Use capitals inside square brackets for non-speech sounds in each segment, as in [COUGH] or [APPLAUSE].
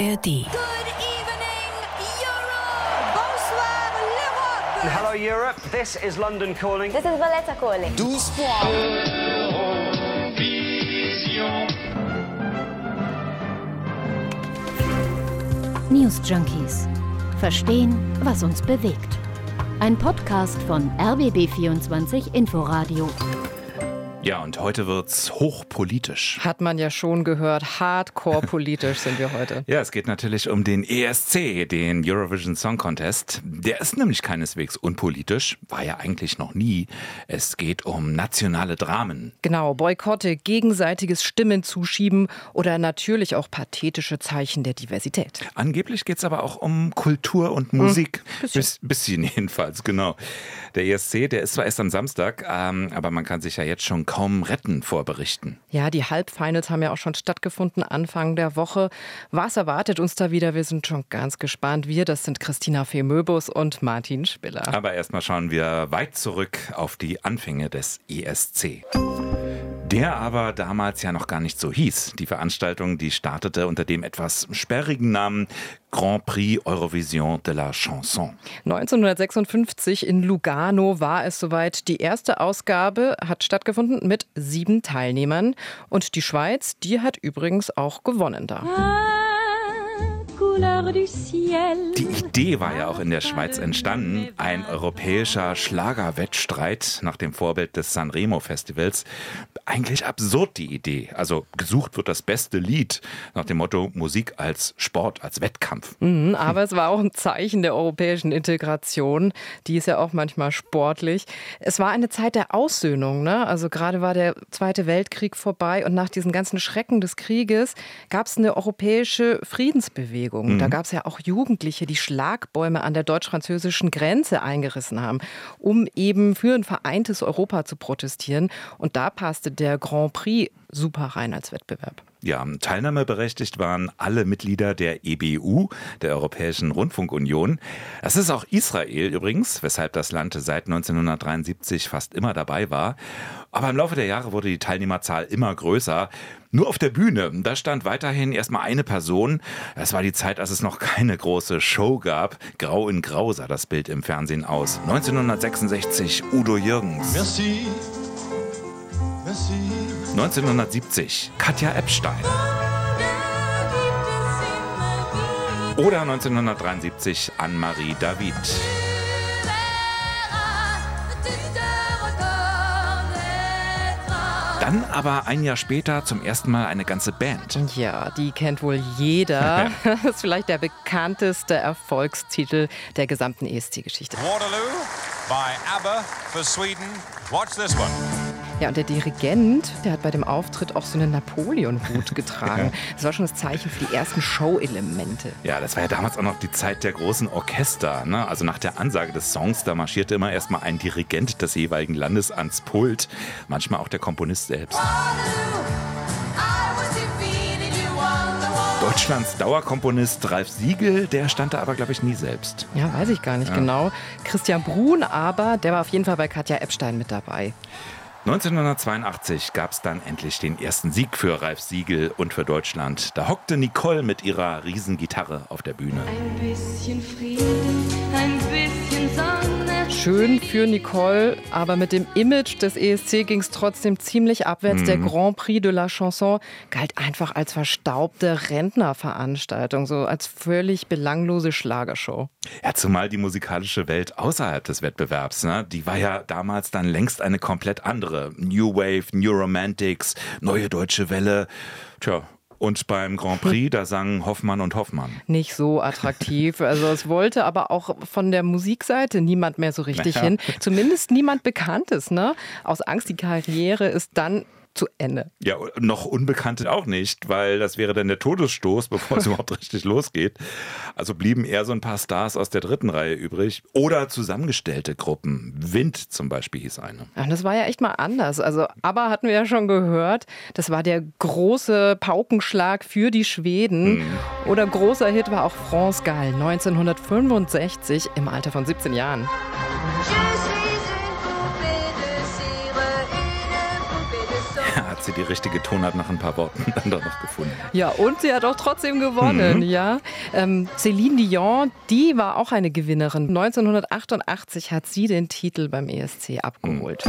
ARD. Hello, Europe. This is London calling. This is Valletta calling. 12 points. News Junkies. Verstehen, was uns bewegt. Ein Podcast von RBB24 Inforadio. Ja, und heute wird's hochpolitisch. Hat man ja schon gehört, hardcore politisch sind wir heute. [LAUGHS] Ja, es geht natürlich um den ESC, den Eurovision Song Contest. Der ist nämlich keineswegs unpolitisch, war ja eigentlich noch nie. Es geht um nationale Dramen. Genau, Boykotte, gegenseitiges Stimmen zuschieben oder natürlich auch pathetische Zeichen der Diversität. Angeblich geht's aber auch um Kultur und Musik. Hm, bisschen. Bis, bisschen [LAUGHS] jedenfalls, genau. Der ESC, der ist zwar erst am Samstag, ähm, aber man kann sich ja jetzt schon kaum retten vor Berichten. Ja, die Halbfinals haben ja auch schon stattgefunden Anfang der Woche. Was erwartet uns da wieder? Wir sind schon ganz gespannt. Wir, das sind Christina Fee-Möbus und Martin Spiller. Aber erstmal schauen wir weit zurück auf die Anfänge des ESC. Der aber damals ja noch gar nicht so hieß. Die Veranstaltung, die startete unter dem etwas sperrigen Namen Grand Prix Eurovision de la Chanson. 1956 in Lugano war es soweit. Die erste Ausgabe hat stattgefunden mit sieben Teilnehmern. Und die Schweiz, die hat übrigens auch gewonnen da. Die Idee war ja auch in der Schweiz entstanden. Ein europäischer Schlagerwettstreit nach dem Vorbild des Sanremo Festivals. Eigentlich absurd die Idee. Also gesucht wird das beste Lied nach dem Motto Musik als Sport, als Wettkampf. Mhm, aber es war auch ein Zeichen der europäischen Integration. Die ist ja auch manchmal sportlich. Es war eine Zeit der Aussöhnung. Ne? Also gerade war der Zweite Weltkrieg vorbei und nach diesen ganzen Schrecken des Krieges gab es eine europäische Friedensbewegung. Da gab es ja auch Jugendliche, die Schlagbäume an der deutsch-französischen Grenze eingerissen haben, um eben für ein vereintes Europa zu protestieren. Und da passte der Grand Prix super rein als Wettbewerb. Ja, teilnahmeberechtigt waren alle Mitglieder der EBU, der Europäischen Rundfunkunion. Es ist auch Israel übrigens, weshalb das Land seit 1973 fast immer dabei war. Aber im Laufe der Jahre wurde die Teilnehmerzahl immer größer. Nur auf der Bühne, da stand weiterhin erstmal eine Person. Es war die Zeit, als es noch keine große Show gab. Grau in Grau sah das Bild im Fernsehen aus. 1966 Udo Jürgens. Merci. Merci. 1970 Katja Epstein. Oder 1973 Anne-Marie David. Dann aber ein Jahr später zum ersten Mal eine ganze Band. Ja, die kennt wohl jeder. [LAUGHS] Das ist vielleicht der bekannteste Erfolgstitel der gesamten ESC-Geschichte. Waterloo by ABBA for Sweden. Watch this one. Ja, und der Dirigent, der hat bei dem Auftritt auch so einen Napoleon-Hut [LAUGHS] getragen. Das war schon das Zeichen für die ersten Show-Elemente. Ja, das war ja damals auch noch die Zeit der großen Orchester. Ne? Also nach der Ansage des Songs, da marschierte immer erstmal ein Dirigent des jeweiligen Landes ans Pult. Manchmal auch der Komponist selbst. Deutschlands Dauerkomponist Ralf Siegel, der stand da aber, glaube ich, nie selbst. Ja, weiß ich gar nicht genau. Christian Brun aber, der war auf jeden Fall bei Katja Epstein mit dabei. 1982 gab es dann endlich den ersten Sieg für Ralf Siegel und für Deutschland. Da hockte Nicole mit ihrer Riesengitarre auf der Bühne. Ein bisschen Frieden, ein bisschen Sonne. Schön für Nicole, aber mit dem Image des ESC ging es trotzdem ziemlich abwärts. Der Grand Prix de la Chanson galt einfach als verstaubte Rentnerveranstaltung, so als völlig belanglose Schlagershow. Ja, zumal die musikalische Welt außerhalb des Wettbewerbs, ne, die war ja damals dann längst eine komplett andere. New Wave, New Romantics, neue deutsche Welle. Tja, und beim Grand Prix, da sangen Hoffmann und Hoffmann. Nicht so attraktiv. Also es wollte aber auch von der Musikseite niemand mehr so richtig Ja. hin. Zumindest niemand Bekanntes, ne? Aus Angst, die Karriere ist dann zu Ende. Ja, noch Unbekannte auch nicht, weil das wäre dann der Todesstoß, [LAUGHS] bevor es überhaupt richtig losgeht. Also blieben eher so ein paar Stars aus der dritten Reihe übrig. Oder zusammengestellte Gruppen. Wind zum Beispiel hieß eine. Ja, und das war ja echt mal anders. Also, aber hatten wir ja schon gehört, das war der große Paukenschlag für die Schweden. Oder großer Hit war auch France Gall 1965 im Alter von 17 Jahren. Je sie die richtige Tonart nach ein paar Worten [LAUGHS] dann doch noch gefunden. Ja, und sie hat auch trotzdem gewonnen, Mhm. ja. Ähm, Céline Dion, die war auch eine Gewinnerin. 1988 hat sie den Titel beim ESC abgeholt.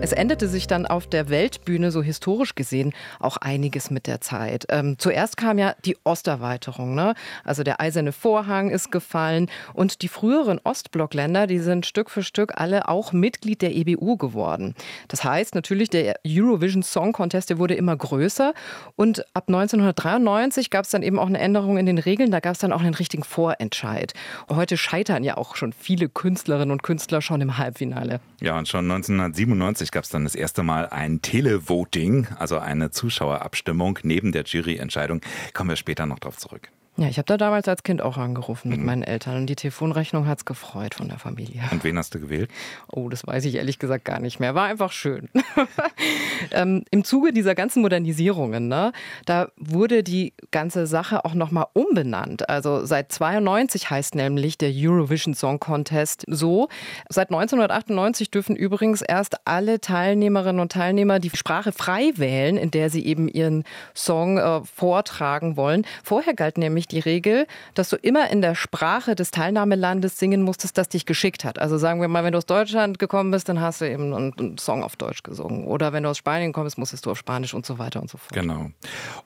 Es änderte sich dann auf der Weltbühne, so historisch gesehen, auch einiges mit der Zeit. Ähm, zuerst kam ja die Osterweiterung, ne? Also der eiserne Vorhang ist gefallen und die früheren Ostblockländer, die sind Stück für Stück alle auch Mitglied der EBU geworden. Das heißt natürlich, der Eurovision Song Contest, der wurde immer größer und ab 1993 gab es dann eben auch eine Änderung in den Regeln, da gab es dann auch einen richtigen Vorentscheid. Heute scheitern ja auch schon viele Künstlerinnen und Künstler schon im Halbfinale. Ja, und schon 1997 gab es dann das erste Mal ein Televoting, also eine Zuschauerabstimmung neben der Juryentscheidung. Kommen wir später noch drauf zurück. Ja, ich habe da damals als Kind auch angerufen Mhm. mit meinen Eltern und die Telefonrechnung hat's gefreut von der Familie. Und wen hast du gewählt? Oh, das weiß ich ehrlich gesagt gar nicht mehr. War einfach schön. [LAUGHS] ähm, Im Zuge dieser ganzen Modernisierungen, ne, da wurde die ganze Sache auch nochmal umbenannt. Also seit 92 heißt nämlich der Eurovision Song Contest so. Seit 1998 dürfen übrigens erst alle Teilnehmerinnen und Teilnehmer die Sprache frei wählen, in der sie eben ihren Song äh, vortragen wollen. Vorher galt nämlich die Regel, dass du immer in der Sprache des Teilnahmelandes singen musstest, das dich geschickt hat. Also sagen wir mal, wenn du aus Deutschland gekommen bist, dann hast du eben einen, einen Song auf Deutsch gesungen. Oder wenn du aus Spanien kommst, musstest du auf Spanisch und so weiter und so fort. Genau.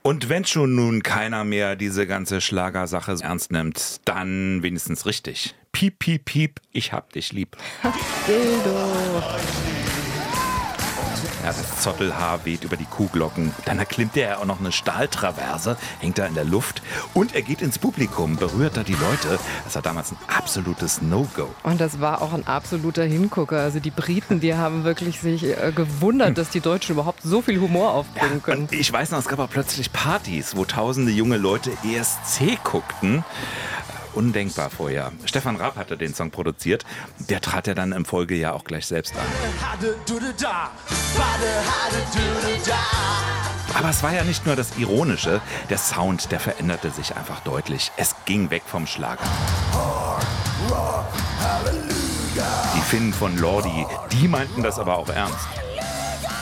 Und wenn schon nun keiner mehr diese ganze Schlagersache ernst nimmt, dann wenigstens richtig. Piep, piep, piep, ich hab dich lieb. Ja, das Zottelhaar weht über die Kuhglocken. Dann erklimmt er auch noch eine Stahltraverse, hängt da in der Luft. Und er geht ins Publikum, berührt da die Leute. Das war damals ein absolutes No-Go. Und das war auch ein absoluter Hingucker. Also die Briten, die haben wirklich sich äh, gewundert, dass die Deutschen überhaupt so viel Humor aufbringen können. Und ich weiß noch, es gab auch plötzlich Partys, wo tausende junge Leute ESC guckten. Undenkbar vorher. Stefan Raab hatte den Song produziert. Der trat ja dann im Folgejahr auch gleich selbst an. Aber es war ja nicht nur das Ironische. Der Sound, der veränderte sich einfach deutlich. Es ging weg vom Schlager. Die Finnen von Lordi, die meinten das aber auch ernst.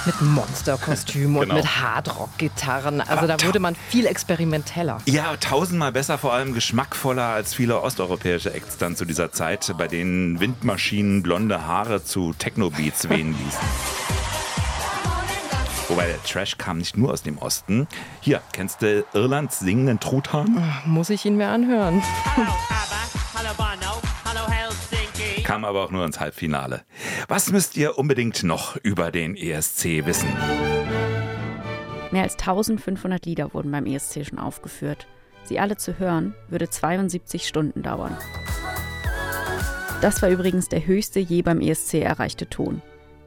Mit Monsterkostümen und Genau. mit Hardrock-Gitarren. Also da wurde man viel experimenteller. Ja, tausendmal besser, vor allem geschmackvoller als viele osteuropäische Acts dann zu dieser Zeit, bei denen Windmaschinen blonde Haare zu Techno-Beats [LAUGHS] wehen ließen. Wobei der Trash kam nicht nur aus dem Osten. Hier, kennst du Irlands singenden Truthahn? Muss ich ihn mir anhören. Kam aber auch nur ins Halbfinale. Was müsst ihr unbedingt noch über den ESC wissen? Mehr als 1500 Lieder wurden beim ESC schon aufgeführt. Sie alle zu hören, würde 72 Stunden dauern. Das war übrigens der höchste je beim ESC erreichte Ton.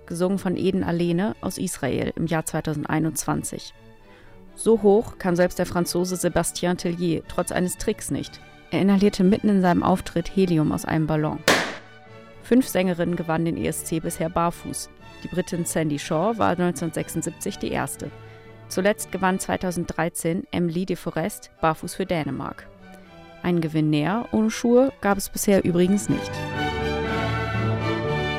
Gesungen von Eden Alene aus Israel im Jahr 2021. So hoch kam selbst der Franzose Sébastien Tellier trotz eines Tricks nicht. Er inhalierte mitten in seinem Auftritt Helium aus einem Ballon. Fünf Sängerinnen gewannen den ESC bisher barfuß. Die Britin Sandy Shaw war 1976 die erste. Zuletzt gewann 2013 Emily de Forest barfuß für Dänemark. Einen Gewinn näher ohne Schuhe gab es bisher übrigens nicht.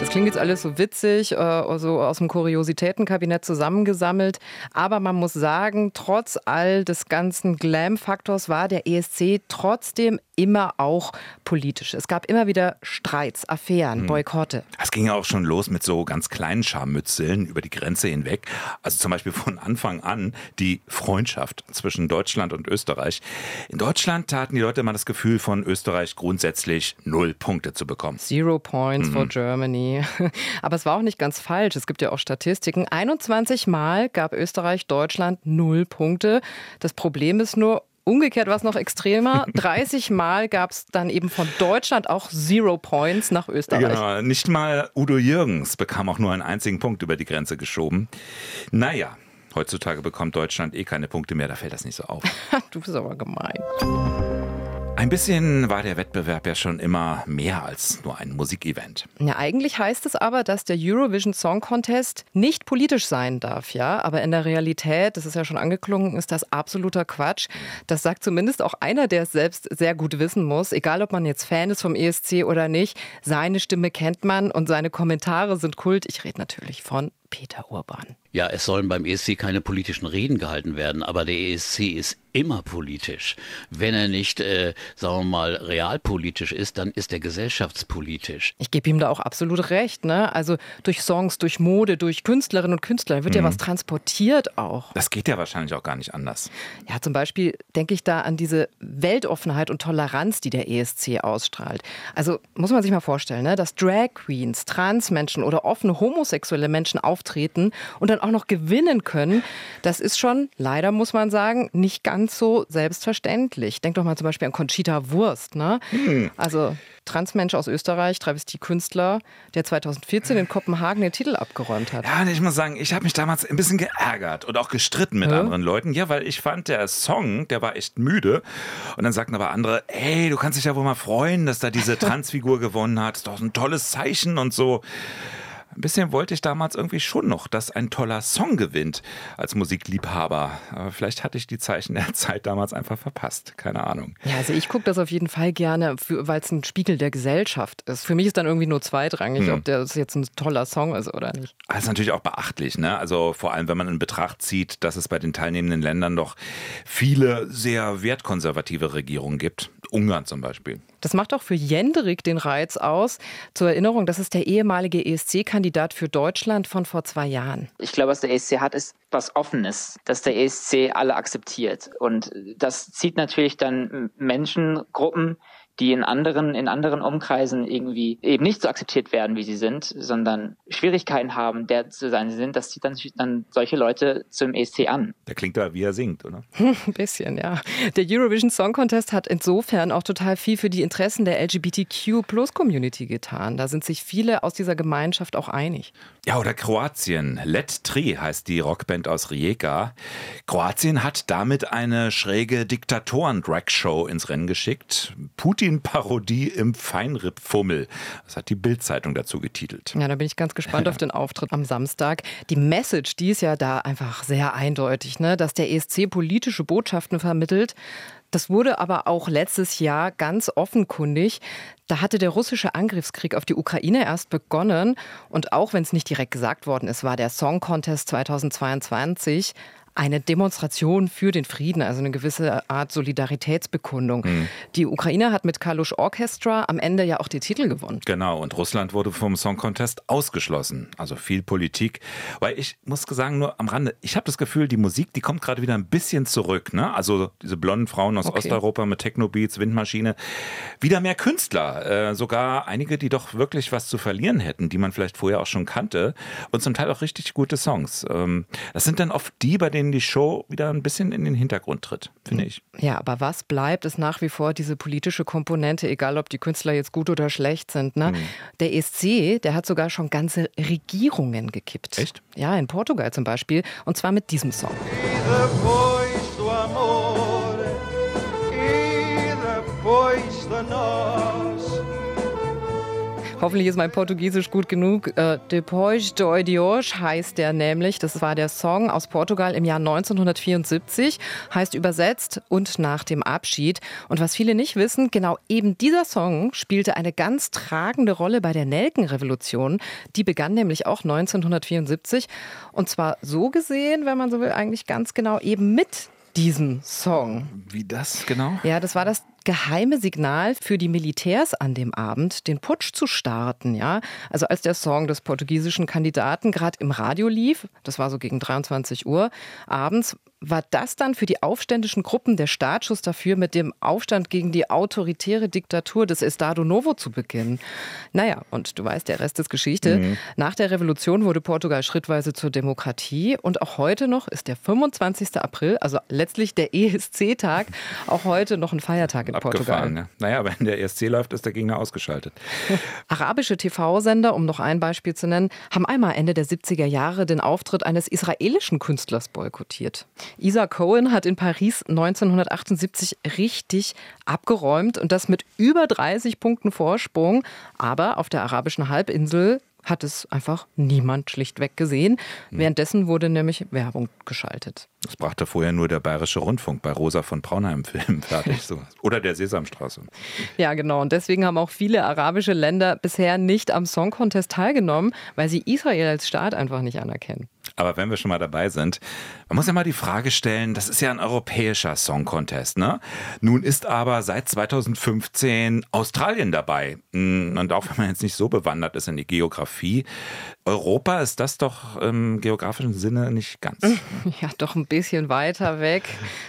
Das klingt jetzt alles so witzig, äh, so aus dem Kuriositätenkabinett zusammengesammelt. Aber man muss sagen, trotz all des ganzen Glam-Faktors war der ESC trotzdem immer auch politisch. Es gab immer wieder Streits, Affären, Boykotte. Es ging ja auch schon los mit so ganz kleinen Scharmützeln über die Grenze hinweg. Also zum Beispiel von Anfang an die Freundschaft zwischen Deutschland und Österreich. In Deutschland hatten die Leute immer das Gefühl, von Österreich grundsätzlich null Punkte zu bekommen. Zero Points for Germany. [LAUGHS] Aber es war auch nicht ganz falsch. Es gibt ja auch Statistiken. 21 Mal gab Österreich Deutschland null Punkte. Das Problem ist nur, Umgekehrt war es noch extremer. [LAUGHS] 30 Mal gab es dann eben von Deutschland auch Zero Points nach Österreich. Genau, nicht mal Udo Jürgens bekam auch nur einen einzigen Punkt über die Grenze geschoben. Naja, heutzutage bekommt Deutschland eh keine Punkte mehr, da fällt das nicht so auf. [LAUGHS] Du bist aber gemein. Ein bisschen war der Wettbewerb ja schon immer mehr als nur ein Musikevent. Ja, eigentlich heißt es aber, dass der Eurovision Song Contest nicht politisch sein darf, ja. Aber in der Realität, das ist ja schon angeklungen, ist das absoluter Quatsch. Das sagt zumindest auch einer, der es selbst sehr gut wissen muss. Egal, ob man jetzt Fan ist vom ESC oder nicht, seine Stimme kennt man und seine Kommentare sind Kult. Ich rede natürlich von Peter Urban. Ja, es sollen beim ESC keine politischen Reden gehalten werden, aber der ESC ist immer politisch. Wenn er nicht, äh, sagen wir mal, realpolitisch ist, dann ist er gesellschaftspolitisch. Ich gebe ihm da auch absolut recht. Ne? Also durch Songs, durch Mode, durch Künstlerinnen und Künstler wird Mhm. ja was transportiert auch. Das geht ja wahrscheinlich auch gar nicht anders. Ja, zum Beispiel denke ich da an diese Weltoffenheit und Toleranz, die der ESC ausstrahlt. Also muss man sich mal vorstellen, ne, dass Drag Queens, Transmenschen oder offene homosexuelle Menschen auftreten und dann auch noch gewinnen können. Das ist schon, leider muss man sagen, nicht ganz so selbstverständlich. Denk doch mal zum Beispiel an Conchita Wurst. Ne? Also Transmensch aus Österreich, Travestie-Künstler, der 2014 in Kopenhagen den Titel abgeräumt hat. Ja, ich muss sagen, ich habe mich damals ein bisschen geärgert und auch gestritten mit Hä? anderen Leuten. Ja, weil ich fand, der Song, der war echt müde. Und dann sagten aber andere, ey, du kannst dich ja wohl mal freuen, dass da diese [LAUGHS] Transfigur gewonnen hat. Ist doch ein tolles Zeichen und so. Ein bisschen wollte ich damals irgendwie schon noch, dass ein toller Song gewinnt als Musikliebhaber. Aber vielleicht hatte ich die Zeichen der Zeit damals einfach verpasst. Keine Ahnung. Ja, also ich gucke das auf jeden Fall gerne, weil es ein Spiegel der Gesellschaft ist. Für mich ist dann irgendwie nur zweitrangig, Hm. ob das jetzt ein toller Song ist oder nicht. Das ist natürlich auch beachtlich, ne? Also vor allem, wenn man in Betracht zieht, dass es bei den teilnehmenden Ländern doch viele sehr wertkonservative Regierungen gibt. Ungarn zum Beispiel. Das macht auch für Jenderik den Reiz aus. Zur Erinnerung, das ist der ehemalige ESC-Kandidat für Deutschland von vor zwei Jahren. Ich glaube, was der ESC hat, ist was Offenes, dass der ESC alle akzeptiert. Und das zieht natürlich dann Menschengruppen, die in anderen, in anderen Umkreisen irgendwie eben nicht so akzeptiert werden, wie sie sind, sondern Schwierigkeiten haben, der zu sein sie sind, das zieht dann, dann solche Leute zum ESC an. Der klingt da, wie er singt, oder? [LAUGHS] Ein bisschen, ja. Der Eurovision Song Contest hat insofern auch total viel für die Interessen der LGBTQ-Plus-Community getan. Da sind sich viele aus dieser Gemeinschaft auch einig. Ja, oder Kroatien. Let Tri heißt die Rockband aus Rijeka. Kroatien hat damit eine schräge Diktatoren-Drag-Show ins Rennen geschickt. Putin-Parodie im Feinripp-Fummel. Das hat die Bild-Zeitung dazu getitelt. Ja, da bin ich ganz gespannt auf [LAUGHS] den Auftritt am Samstag. Die Message, die ist ja da einfach sehr eindeutig, ne? dass der ESC politische Botschaften vermittelt. Das wurde aber auch letztes Jahr ganz offenkundig. Da hatte der russische Angriffskrieg auf die Ukraine erst begonnen. Und auch wenn es nicht direkt gesagt worden ist, war der Song Contest 2022 eine Demonstration für den Frieden, also eine gewisse Art Solidaritätsbekundung. Mhm. Die Ukraine hat mit Kalush Orchestra am Ende ja auch die Titel gewonnen. Genau, und Russland wurde vom Song Contest ausgeschlossen. Also viel Politik. Weil ich muss sagen, nur am Rande, ich habe das Gefühl, die Musik, die kommt gerade wieder ein bisschen zurück. Ne? Also diese blonden Frauen aus Okay. Osteuropa mit Techno-Beats, Windmaschine. Wieder mehr Künstler. Äh, sogar einige, die doch wirklich was zu verlieren hätten, die man vielleicht vorher auch schon kannte. Und zum Teil auch richtig gute Songs. Ähm, das sind dann oft die, bei denen die Show wieder ein bisschen in den Hintergrund tritt, finde ich. Ja, aber was bleibt, ist nach wie vor diese politische Komponente, egal ob die Künstler jetzt gut oder schlecht sind. Ne? Der ESC, der hat sogar schon ganze Regierungen gekippt. Echt? Ja, in Portugal zum Beispiel. Und zwar mit diesem Song. E. Hoffentlich ist mein Portugiesisch gut genug. Äh, Depois de Dios heißt der nämlich. Das war der Song aus Portugal im Jahr 1974. Heißt übersetzt und nach dem Abschied. Und was viele nicht wissen, genau eben dieser Song spielte eine ganz tragende Rolle bei der Nelkenrevolution. Die begann nämlich auch 1974. Und zwar so gesehen, wenn man so will, eigentlich ganz genau eben mit diesem Song. Wie das genau? Ja, das war das geheime Signal für die Militärs an dem Abend, den Putsch zu starten. Ja, also als der Song des portugiesischen Kandidaten gerade im Radio lief, das war so gegen 23 Uhr abends, war das dann für die aufständischen Gruppen der Startschuss dafür, mit dem Aufstand gegen die autoritäre Diktatur des Estado Novo zu beginnen. Naja, und du weißt, der Rest ist Geschichte. Mhm. Nach der Revolution wurde Portugal schrittweise zur Demokratie und auch heute noch ist der 25. April, also letztlich der ESC-Tag, auch heute noch ein Feiertag in Portugal. Abgefahren, ne? Naja, wenn der ESC läuft, ist der Gegner ausgeschaltet. [LAUGHS] Arabische TV-Sender, um noch ein Beispiel zu nennen, haben einmal Ende der 70er Jahre den Auftritt eines israelischen Künstlers boykottiert. Isa Cohen hat in Paris 1978 richtig abgeräumt und das mit über 30 Punkten Vorsprung. Aber auf der arabischen Halbinsel hat es einfach niemand schlichtweg gesehen. Hm. Währenddessen wurde nämlich Werbung geschaltet. Das brachte vorher nur der Bayerische Rundfunk bei Rosa von Braunheim [LAUGHS] Film fertig. So. Oder der Sesamstraße. Ja, genau. Und deswegen haben auch viele arabische Länder bisher nicht am Song Contest teilgenommen, weil sie Israel als Staat einfach nicht anerkennen. Aber wenn wir schon mal dabei sind, man muss ja mal die Frage stellen, das ist ja ein europäischer Song Contest, ne? Nun ist aber seit 2015 Australien dabei. Hm, Und auch wenn man jetzt nicht so bewandert ist in die Geografie, Europa ist das doch im geografischen Sinne nicht ganz. [LAUGHS] Ja, doch ein bisschen weiter weg.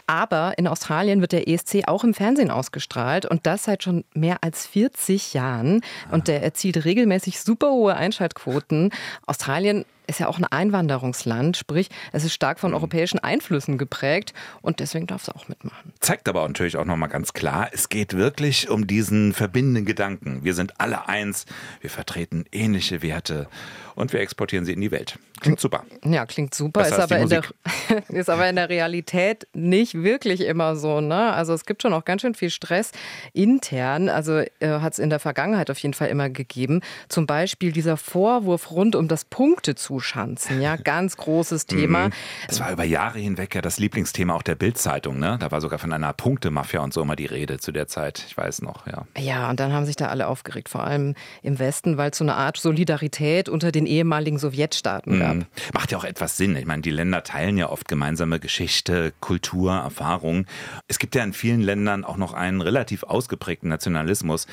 Aber in Australien wird der ESC auch im Fernsehen ausgestrahlt und das seit schon mehr als 40 Jahren. Und der erzielt regelmäßig super hohe Einschaltquoten. Australien ist ja auch ein Einwanderungsland, sprich, es ist stark von europäischen Einflüssen geprägt und deswegen darf es auch mitmachen. Zeigt aber natürlich auch nochmal ganz klar, es geht wirklich um diesen verbindenden Gedanken. Wir sind alle eins, wir vertreten ähnliche Werte und wir exportieren sie in die Welt. Klingt super. Ja, klingt super, ist aber, in der, [LAUGHS] ist aber in der Realität nicht wirklich immer so. Ne? Also es gibt schon auch ganz schön viel Stress intern. Also äh, hat es in der Vergangenheit auf jeden Fall immer gegeben. Zum Beispiel dieser Vorwurf rund um das Punktezuschanzen. Ja, [LAUGHS] ganz großes Thema. Mhm. Das war über Jahre hinweg ja das Lieblingsthema auch der Bild-Zeitung. Ne? Da war sogar von einer Punktemafia und so immer die Rede zu der Zeit. Ich weiß noch, ja. Ja, und dann haben sich da alle aufgeregt, vor allem im Westen, weil es so eine Art Solidarität unter den ehemaligen Sowjetstaaten gab. Mhm. Macht ja auch etwas Sinn. Ich meine, die Länder teilen ja oft gemeinsame Geschichte, Kultur, Erfahrung. Es gibt ja in vielen Ländern auch noch einen relativ ausgeprägten Nationalismus.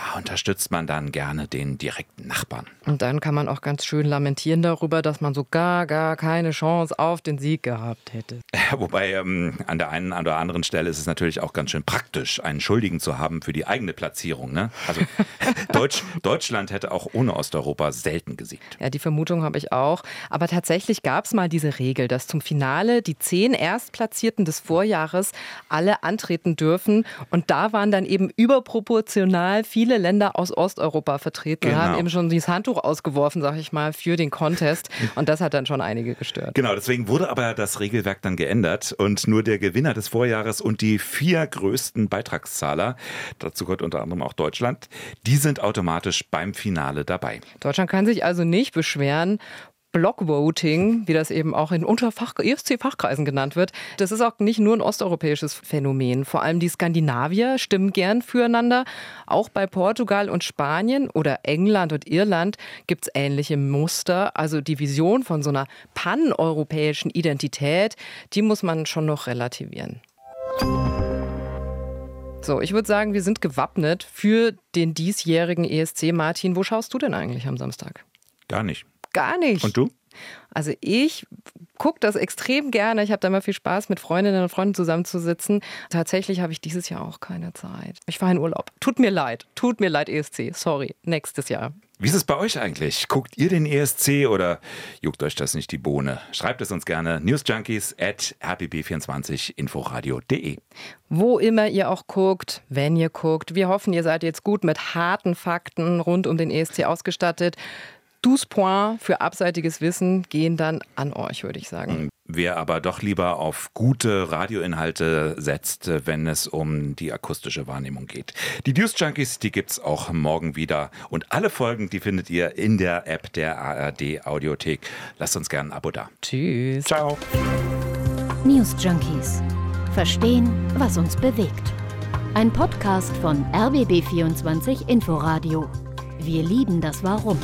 Ah, Unterstützt man dann gerne den direkten Nachbarn. Und dann kann man auch ganz schön lamentieren darüber, dass man so gar, gar keine Chance auf den Sieg gehabt hätte. [LAUGHS] Wobei ähm, an der einen oder anderen Stelle ist es natürlich auch ganz schön praktisch, einen Schuldigen zu haben für die eigene Platzierung. Ne? Also [LAUGHS] Deutsch, Deutschland hätte auch ohne Osteuropa selten gesiegt. Ja, die Vermutung habe ich auch. Aber tatsächlich gab es mal diese Regel, dass zum Finale die zehn Erstplatzierten des Vorjahres alle antreten dürfen. Und da waren dann eben überproportional viele Länder aus Osteuropa vertreten Genau. haben eben schon dieses Handtuch ausgeworfen, sag ich mal, für den Contest. Und das hat dann schon einige gestört. Genau, deswegen wurde aber das Regelwerk dann geändert und nur der Gewinner des Vorjahres und die vier größten Beitragszahler, dazu gehört unter anderem auch Deutschland, die sind automatisch beim Finale dabei. Deutschland kann sich also nicht beschweren. Blockvoting, wie das eben auch in Unterfach ESC-Fachkreisen genannt wird, das ist auch nicht nur ein osteuropäisches Phänomen. Vor allem die Skandinavier stimmen gern füreinander. Auch bei Portugal und Spanien oder England und Irland gibt es ähnliche Muster. Also die Vision von so einer paneuropäischen Identität, die muss man schon noch relativieren. So, ich würde sagen, wir sind gewappnet für den diesjährigen ESC. Martin, wo schaust du denn eigentlich am Samstag? Gar nicht. Gar nicht. Und du? Also ich gucke das extrem gerne. Ich habe da immer viel Spaß, mit Freundinnen und Freunden zusammenzusitzen. Tatsächlich habe ich dieses Jahr auch keine Zeit. Ich fahre in Urlaub. Tut mir leid. Tut mir leid, ESC. Sorry. Nächstes Jahr. Wie ist es bei euch eigentlich? Guckt ihr den ESC oder juckt euch das nicht die Bohne? Schreibt es uns gerne newsjunkies at rbb24inforadio.de. Wo immer ihr auch guckt, wenn ihr guckt. Wir hoffen, ihr seid jetzt gut mit harten Fakten rund um den ESC ausgestattet. 12 Points für abseitiges Wissen gehen dann an euch, würde ich sagen. Wer aber doch lieber auf gute Radioinhalte setzt, wenn es um die akustische Wahrnehmung geht. Die News Junkies, die gibt's auch morgen wieder. Und alle Folgen, die findet ihr in der App der ARD Audiothek. Lasst uns gerne ein Abo da. Tschüss. Ciao. News Junkies. Verstehen, was uns bewegt. Ein Podcast von RBB24 Inforadio. Wir lieben das Warum.